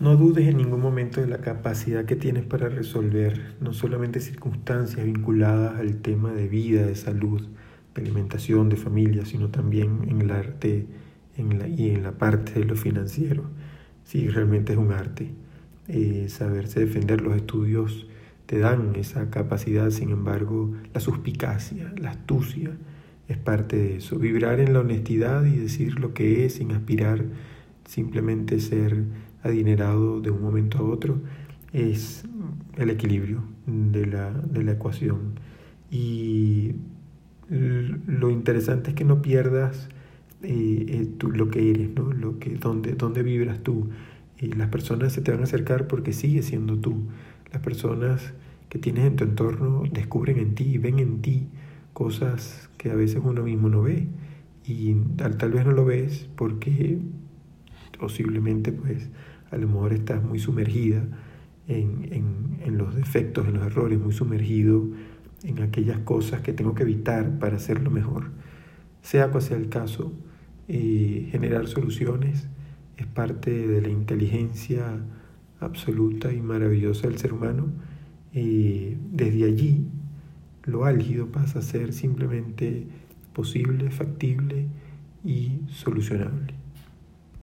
No dudes en ningún momento de la capacidad que tienes para resolver no solamente circunstancias vinculadas al tema de vida, de salud, de alimentación, de familia, sino también en el arte en la, y en la parte de lo financiero. Sí, realmente es un arte. Eh, saberse defender los estudios te dan esa capacidad, sin embargo, la suspicacia, la astucia es parte de eso. Vibrar en la honestidad y decir lo que es sin aspirar simplemente ser adinerado de un momento a otro, es el equilibrio de la, de la ecuación. Y lo interesante es que no pierdas eh, eh, tú, lo que eres, ¿no? lo que, dónde, dónde vibras tú. Y las personas se te van a acercar porque sigues siendo tú. Las personas que tienes en tu entorno descubren en ti, ven en ti cosas que a veces uno mismo no ve. Y tal, tal vez no lo ves porque posiblemente pues a lo mejor estás muy sumergida en, en, los defectos, en los errores, muy sumergido en aquellas cosas que tengo que evitar para hacerlo mejor. Sea cual sea el caso, eh, generar soluciones es parte de la inteligencia absoluta y maravillosa del ser humano. y desde allí, lo álgido pasa a ser simplemente posible, factible y solucionable.